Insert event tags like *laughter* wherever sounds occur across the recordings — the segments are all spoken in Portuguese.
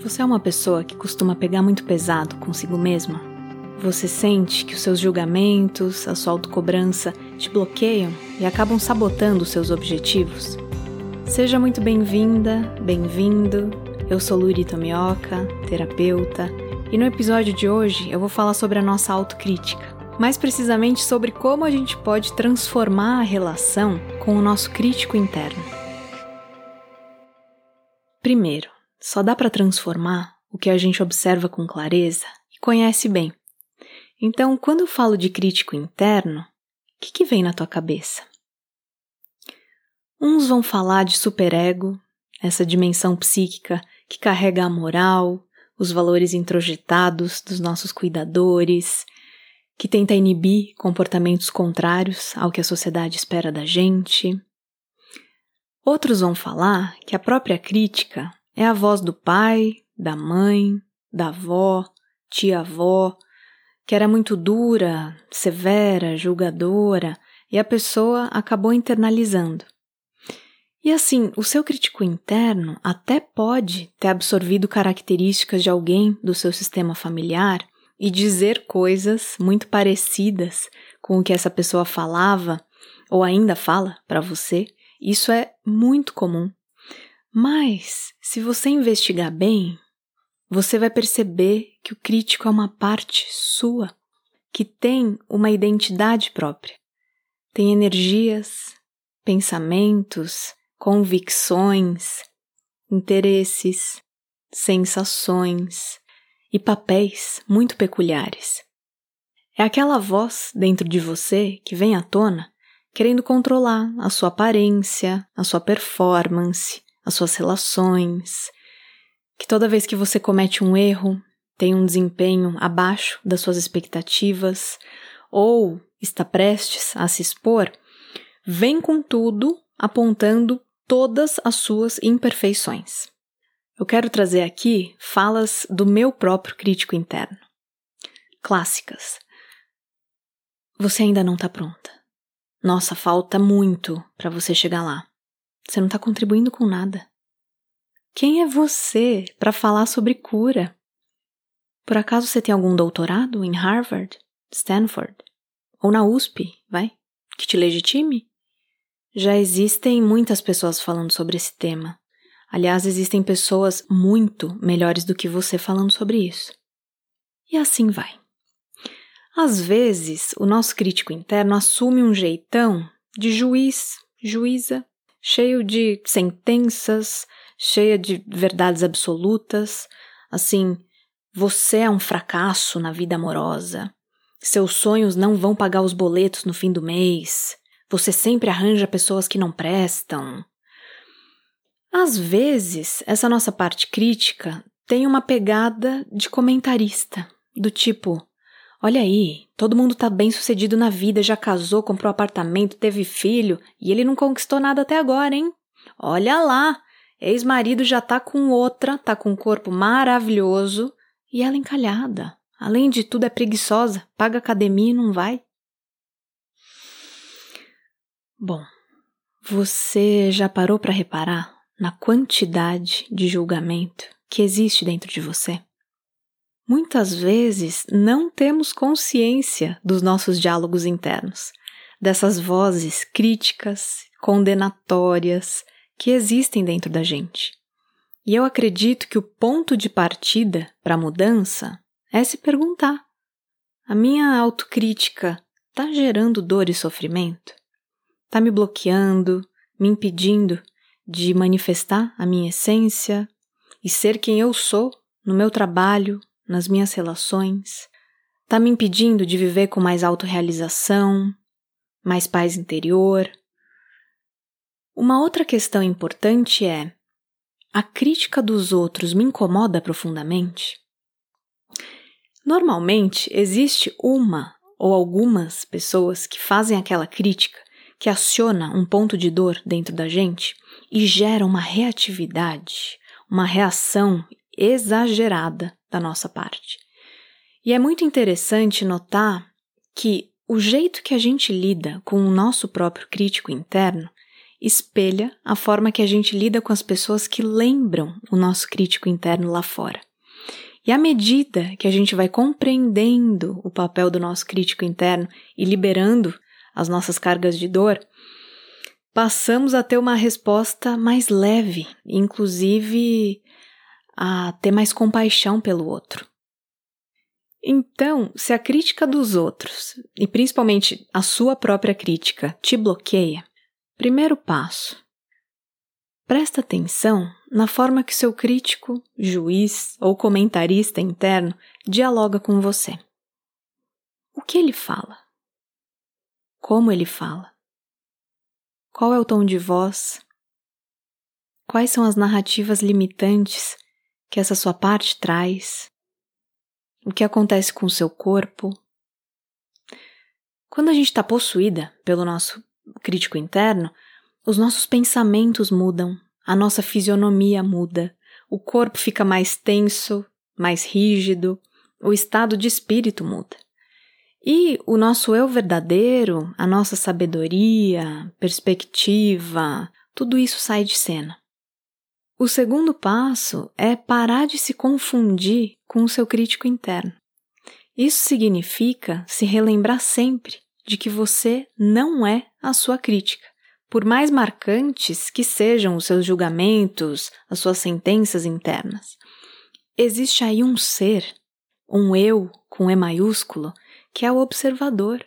Você é uma pessoa que costuma pegar muito pesado consigo mesma? Você sente que os seus julgamentos, a sua autocobrança te bloqueiam e acabam sabotando os seus objetivos? Seja muito bem-vinda, bem-vindo. Eu sou Luri Tomioka, terapeuta, e no episódio de hoje eu vou falar sobre a nossa autocrítica. Mais precisamente sobre como a gente pode transformar a relação com o nosso crítico interno. Primeiro, só dá para transformar o que a gente observa com clareza e conhece bem. Então, quando eu falo de crítico interno, o que, que vem na tua cabeça? Uns vão falar de superego, essa dimensão psíquica que carrega a moral, os valores introjetados dos nossos cuidadores, que tenta inibir comportamentos contrários ao que a sociedade espera da gente. Outros vão falar que a própria crítica é a voz do pai, da mãe, da avó, tia-avó, que era muito dura, severa, julgadora, e a pessoa acabou internalizando. E assim, o seu crítico interno até pode ter absorvido características de alguém do seu sistema familiar e dizer coisas muito parecidas com o que essa pessoa falava ou ainda fala para você. Isso é muito comum. Mas, se você investigar bem, você vai perceber que o crítico é uma parte sua, que tem uma identidade própria. Tem energias, pensamentos, convicções, interesses, sensações e papéis muito peculiares. É aquela voz dentro de você que vem à tona querendo controlar a sua aparência, a sua performance, as suas relações, que toda vez que você comete um erro, tem um desempenho abaixo das suas expectativas ou está prestes a se expor, vem com tudo apontando todas as suas imperfeições. Eu quero trazer aqui falas do meu próprio crítico interno. Clássicas. Você ainda não está pronta. Nossa, falta muito para você chegar lá. Você não está contribuindo com nada. Quem é você para falar sobre cura? Por acaso você tem algum doutorado em Harvard, Stanford ou na USP, vai? Que te legitime? Já existem muitas pessoas falando sobre esse tema. Aliás, existem pessoas muito melhores do que você falando sobre isso. E assim vai. Às vezes, o nosso crítico interno assume um jeitão de juiz, juíza, cheio de sentenças, cheia de verdades absolutas, assim, você é um fracasso na vida amorosa, seus sonhos não vão pagar os boletos no fim do mês, você sempre arranja pessoas que não prestam. Às vezes, essa nossa parte crítica tem uma pegada de comentarista, do tipo: Olha aí, todo mundo tá bem sucedido na vida, já casou, comprou apartamento, teve filho e ele não conquistou nada até agora, hein? Olha lá, ex-marido já tá com outra, tá com um corpo maravilhoso e ela encalhada. Além de tudo, é preguiçosa, paga academia e não vai. Bom, você já parou para reparar na quantidade de julgamento que existe dentro de você? Muitas vezes não temos consciência dos nossos diálogos internos, dessas vozes críticas, condenatórias que existem dentro da gente. E eu acredito que o ponto de partida para a mudança é se perguntar: a minha autocrítica está gerando dor e sofrimento? Está me bloqueando, me impedindo de manifestar a minha essência e ser quem eu sou no meu trabalho, nas minhas relações, está me impedindo de viver com mais autorrealização, mais paz interior. Uma outra questão importante é: a crítica dos outros me incomoda profundamente? Normalmente existe uma ou algumas pessoas que fazem aquela crítica que aciona um ponto de dor dentro da gente e gera uma reatividade, uma reação exagerada da nossa parte. E é muito interessante notar que o jeito que a gente lida com o nosso próprio crítico interno espelha a forma que a gente lida com as pessoas que lembram o nosso crítico interno lá fora. E à medida que a gente vai compreendendo o papel do nosso crítico interno e liberando as nossas cargas de dor, passamos a ter uma resposta mais leve, inclusive a ter mais compaixão pelo outro. Então, se a crítica dos outros, e principalmente a sua própria crítica, te bloqueia, primeiro passo: presta atenção na forma que seu crítico, juiz ou comentarista interno dialoga com você. O que ele fala? Como ele fala? Qual é o tom de voz? Quais são as narrativas limitantes que essa sua parte traz? o que acontece com o seu corpo. Quando a gente está possuída pelo nosso crítico interno, os nossos pensamentos mudam, a nossa fisionomia muda, o corpo fica mais tenso, mais rígido, o estado de espírito muda. E o nosso eu verdadeiro, a nossa sabedoria, perspectiva, tudo isso sai de cena. O segundo passo é parar de se confundir com o seu crítico interno. Isso significa se relembrar sempre de que você não é a sua crítica. Por mais marcantes que sejam os seus julgamentos, as suas sentenças internas, existe aí um ser, um eu com E maiúsculo, que é o observador,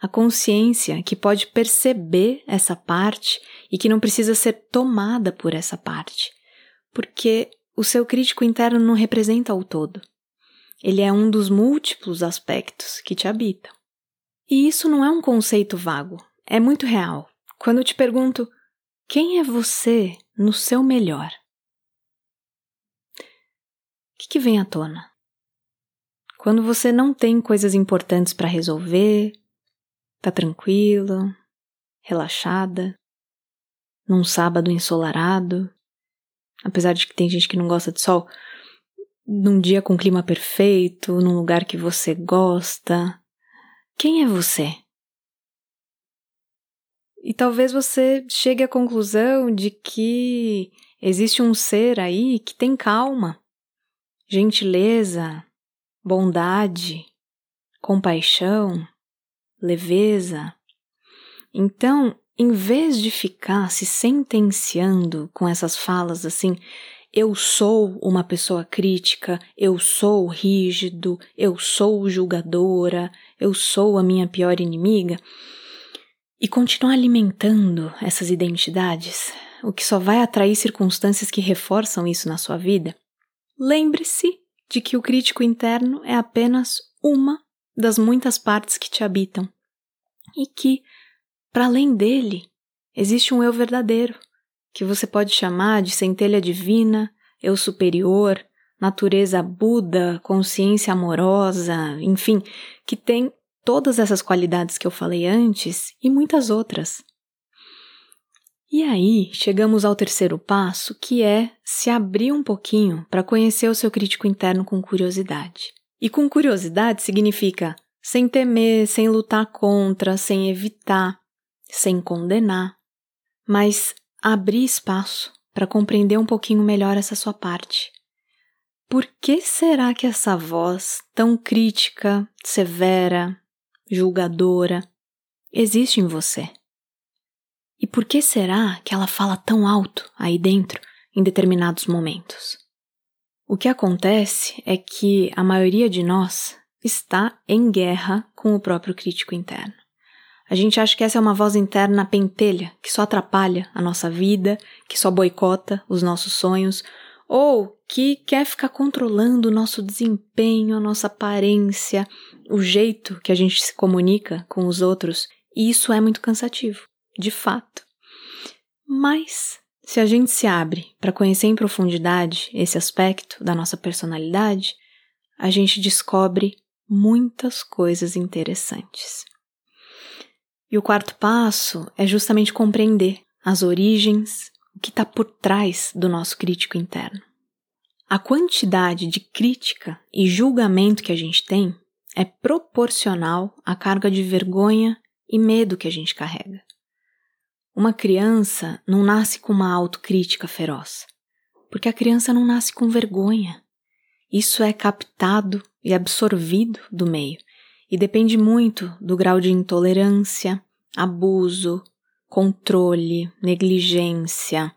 a consciência que pode perceber essa parte e que não precisa ser tomada por essa parte porque o seu crítico interno não representa o todo. Ele é um dos múltiplos aspectos que te habitam. E isso não é um conceito vago, é muito real. Quando eu te pergunto quem é você no seu melhor, o que, que vem à tona? Quando você não tem coisas importantes para resolver, tá tranquilo, relaxada, num sábado ensolarado, apesar de que tem gente que não gosta de sol, num dia com clima perfeito, num lugar que você gosta. Quem é você? E talvez você chegue à conclusão de que existe um ser aí que tem calma, gentileza, bondade, compaixão, leveza. Então, em vez de ficar se sentenciando com essas falas assim, eu sou uma pessoa crítica, eu sou rígido, eu sou julgadora, eu sou a minha pior inimiga, e continuar alimentando essas identidades, o que só vai atrair circunstâncias que reforçam isso na sua vida, lembre-se de que o crítico interno é apenas uma das muitas partes que te habitam e que para além dele, existe um eu verdadeiro, que você pode chamar de centelha divina, eu superior, natureza Buda, consciência amorosa, enfim, que tem todas essas qualidades que eu falei antes e muitas outras. E aí chegamos ao terceiro passo, que é se abrir um pouquinho para conhecer o seu crítico interno com curiosidade. E com curiosidade significa sem temer, sem lutar contra, sem evitar, sem condenar, mas abrir espaço para compreender um pouquinho melhor essa sua parte. Por que será que essa voz tão crítica, severa, julgadora existe em você? E por que será que ela fala tão alto aí dentro em determinados momentos? O que acontece é que a maioria de nós está em guerra com o próprio crítico interno. A gente acha que essa é uma voz interna pentelha, que só atrapalha a nossa vida, que só boicota os nossos sonhos, ou que quer ficar controlando o nosso desempenho, a nossa aparência, o jeito que a gente se comunica com os outros, e isso é muito cansativo, de fato. Mas, se a gente se abre para conhecer em profundidade esse aspecto da nossa personalidade, a gente descobre muitas coisas interessantes. E o quarto passo é justamente compreender as origens, o que está por trás do nosso crítico interno. A quantidade de crítica e julgamento que a gente tem é proporcional à carga de vergonha e medo que a gente carrega. uma criança não nasce com uma autocrítica feroz, porque a criança não nasce com vergonha. Isso é captado e absorvido do meio e depende muito do grau de intolerância, abuso, controle, negligência,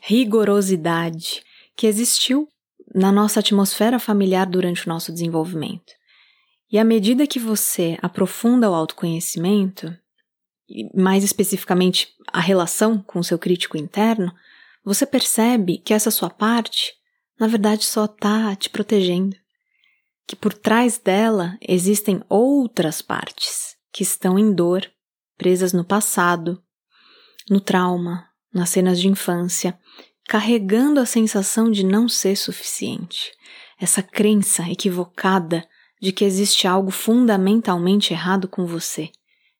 rigorosidade que existiu na nossa atmosfera familiar durante o nosso desenvolvimento. E à medida que você aprofunda o autoconhecimento, mais especificamente a relação com o seu crítico interno, você percebe que essa sua parte, na verdade, só está te protegendo. Que por trás dela existem outras partes que estão em dor, presas no passado, no trauma, nas cenas de infância, carregando a sensação de não ser suficiente, essa crença equivocada de que existe algo fundamentalmente errado com você,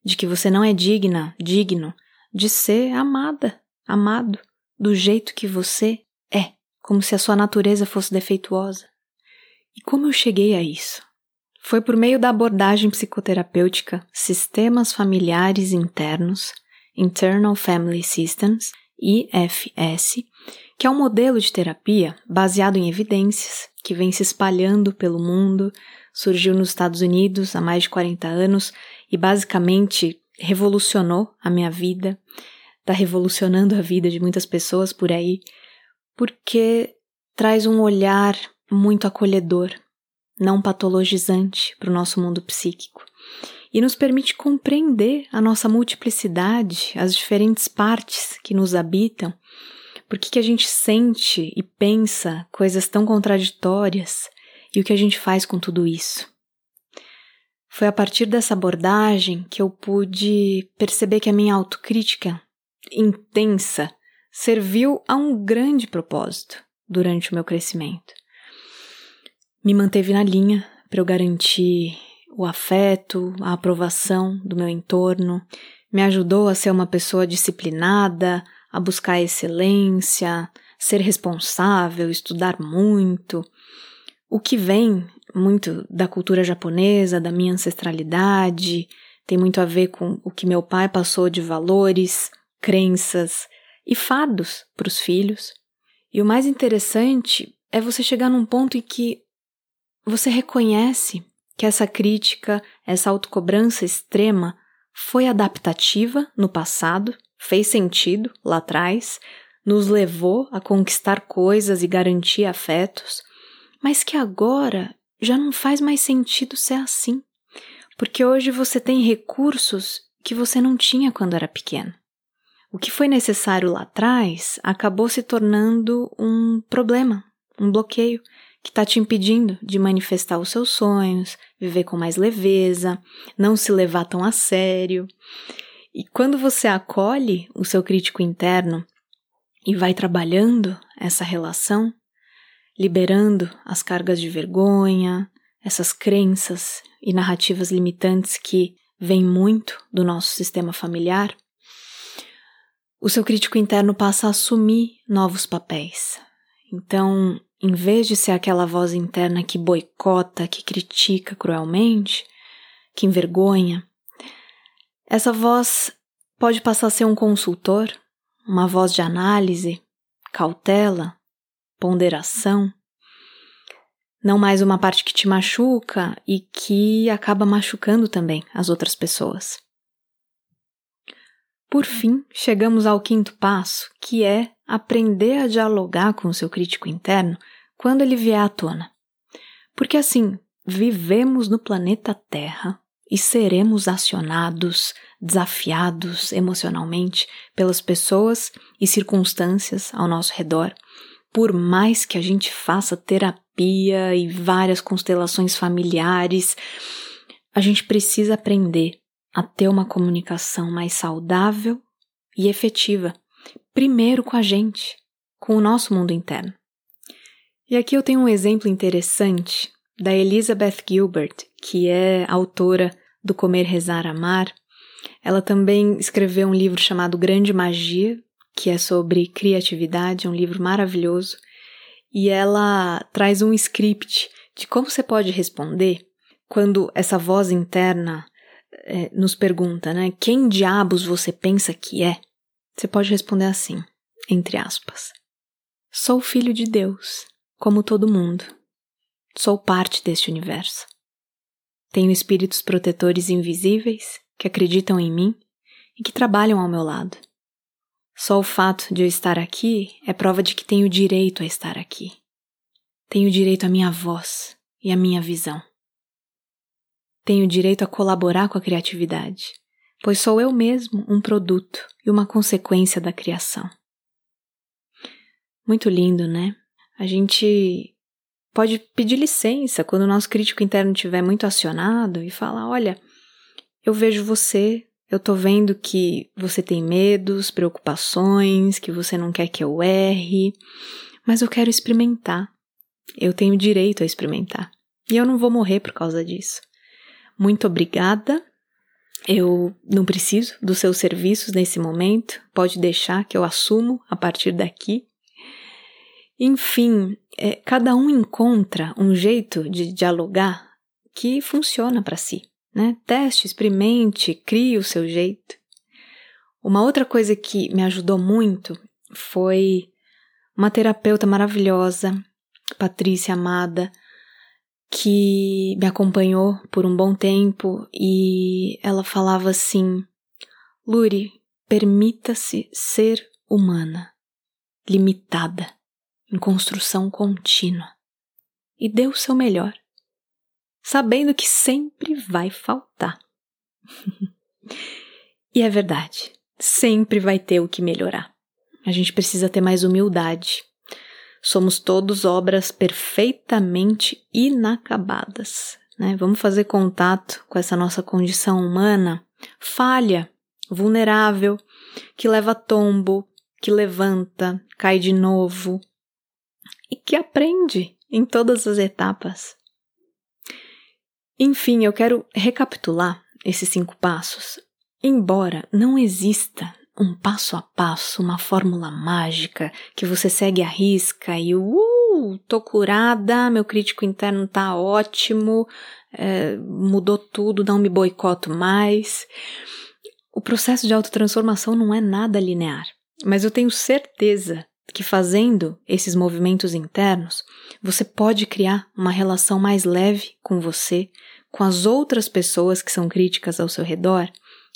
de que você não é digna, digno de ser amada, amado, do jeito que você é, como se a sua natureza fosse defeituosa. E como eu cheguei a isso? Foi por meio da abordagem psicoterapêutica Sistemas Familiares Internos, Internal Family Systems, IFS, que é um modelo de terapia baseado em evidências que vem se espalhando pelo mundo, surgiu nos Estados Unidos há mais de 40 anos e basicamente revolucionou a minha vida, está revolucionando a vida de muitas pessoas por aí, porque traz um olhar muito acolhedor, não patologizante para o nosso mundo psíquico e nos permite compreender a nossa multiplicidade, as diferentes partes que nos habitam, por que a gente sente e pensa coisas tão contraditórias e o que a gente faz com tudo isso. Foi a partir dessa abordagem que eu pude perceber que a minha autocrítica intensa serviu a um grande propósito durante o meu crescimento. Me manteve na linha para eu garantir o afeto, a aprovação do meu entorno, me ajudou a ser uma pessoa disciplinada, a buscar excelência, ser responsável, estudar muito. O que vem muito da cultura japonesa, da minha ancestralidade, tem muito a ver com o que meu pai passou de valores, crenças e fardos para os filhos. E o mais interessante é você chegar num ponto em que você reconhece que essa crítica, essa autocobrança extrema foi adaptativa no passado, fez sentido lá atrás, nos levou a conquistar coisas e garantir afetos, mas que agora já não faz mais sentido ser assim, porque hoje você tem recursos que você não tinha quando era pequeno. O que foi necessário lá atrás acabou se tornando um problema, um bloqueio, que está te impedindo de manifestar os seus sonhos, viver com mais leveza, não se levar tão a sério. E quando você acolhe o seu crítico interno e vai trabalhando essa relação, liberando as cargas de vergonha, essas crenças e narrativas limitantes que vêm muito do nosso sistema familiar, o seu crítico interno passa a assumir novos papéis. Então, em vez de ser aquela voz interna que boicota, que critica cruelmente, que envergonha, essa voz pode passar a ser um consultor, uma voz de análise, cautela, ponderação, não mais uma parte que te machuca e que acaba machucando também as outras pessoas. Por fim, chegamos ao quinto passo, que é aprender a dialogar com o seu crítico interno quando ele vier à tona. Porque assim, vivemos no planeta Terra e seremos acionados, desafiados emocionalmente pelas pessoas e circunstâncias ao nosso redor, por mais que a gente faça terapia e várias constelações familiares, a gente precisa aprender a ter uma comunicação mais saudável e efetiva, primeiro com a gente, com o nosso mundo interno. E aqui eu tenho um exemplo interessante da Elizabeth Gilbert, que é autora do Comer, Rezar, Amar. Ela também escreveu um livro chamado Grande Magia, que é sobre criatividade, um livro maravilhoso. E ela traz um script de como você pode responder quando essa voz interna é, nos pergunta, né? Quem diabos você pensa que é? você pode responder assim, entre aspas: Sou filho de Deus, como todo mundo. Sou parte deste universo. Tenho espíritos protetores invisíveis que acreditam em mim e que trabalham ao meu lado. Só o fato de eu estar aqui é prova de que tenho direito a estar aqui. Tenho direito à minha voz e à minha visão. Tenho direito a colaborar com a criatividade, pois sou eu mesmo um produto e uma consequência da criação. Muito lindo, né? A gente pode pedir licença quando o nosso crítico interno estiver muito acionado e falar: olha, eu vejo você, eu tô vendo que você tem medos, preocupações, que você não quer que eu erre, mas eu quero experimentar. Eu tenho direito a experimentar. E eu não vou morrer por causa disso. Muito obrigada. Eu não preciso dos seus serviços nesse momento. Pode deixar que eu assumo a partir daqui. Enfim, é, cada um encontra um jeito de dialogar que funciona para si. Né? Teste, experimente, crie o seu jeito. Uma outra coisa que me ajudou muito foi uma terapeuta maravilhosa, Patrícia Amada, que me acompanhou por um bom tempo e ela falava assim: Luri, permita-se ser humana, limitada em construção contínua e dê o seu melhor, sabendo que sempre vai faltar. *laughs* e é verdade, sempre vai ter o que melhorar. A gente precisa ter mais humildade. Somos todos obras perfeitamente inacabadas. Né? Vamos fazer contato com essa nossa condição humana falha, vulnerável, que leva tombo, que levanta, cai de novo, e que aprende em todas as etapas. Enfim, eu quero recapitular esses cinco passos. Embora não exista um passo a passo, uma fórmula mágica que você segue a risca e uh, tô curada, meu crítico interno tá ótimo, é, mudou tudo, não me boicoto mais. O processo de autotransformação não é nada linear, mas eu tenho certeza que fazendo esses movimentos internos, você pode criar uma relação mais leve com você, com as outras pessoas que são críticas ao seu redor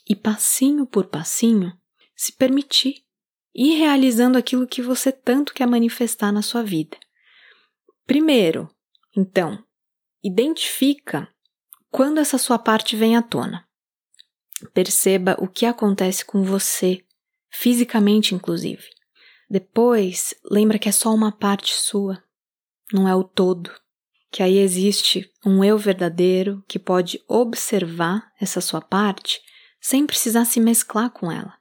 e passinho por passinho se permitir ir realizando aquilo que você tanto quer manifestar na sua vida. Primeiro, então, identifica quando essa sua parte vem à tona. Perceba o que acontece com você, fisicamente inclusive. Depois, lembra que é só uma parte sua, não é o todo. Que aí existe um eu verdadeiro que pode observar essa sua parte sem precisar se mesclar com ela.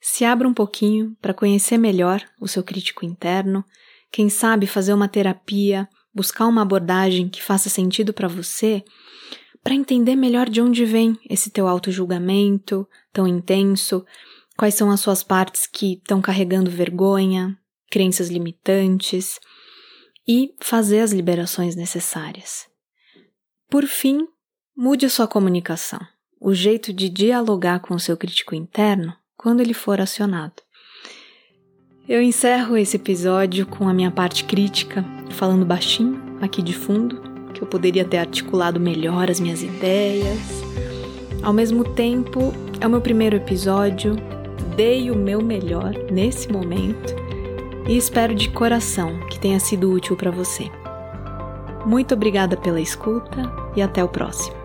Se abra um pouquinho para conhecer melhor o seu crítico interno, quem sabe fazer uma terapia, buscar uma abordagem que faça sentido para você, para entender melhor de onde vem esse teu auto-julgamento tão intenso Quais são as suas partes que estão carregando vergonha, crenças limitantes e fazer as liberações necessárias. Por fim, mude a sua comunicação, o jeito de dialogar com o seu crítico interno quando ele for acionado. Eu encerro esse episódio com a minha parte crítica, falando baixinho aqui de fundo, que eu poderia ter articulado melhor as minhas ideias. Ao mesmo tempo, é o meu primeiro episódio, dei o meu melhor nesse momento e espero de coração que tenha sido útil para você. Muito obrigada pela escuta e até o próximo.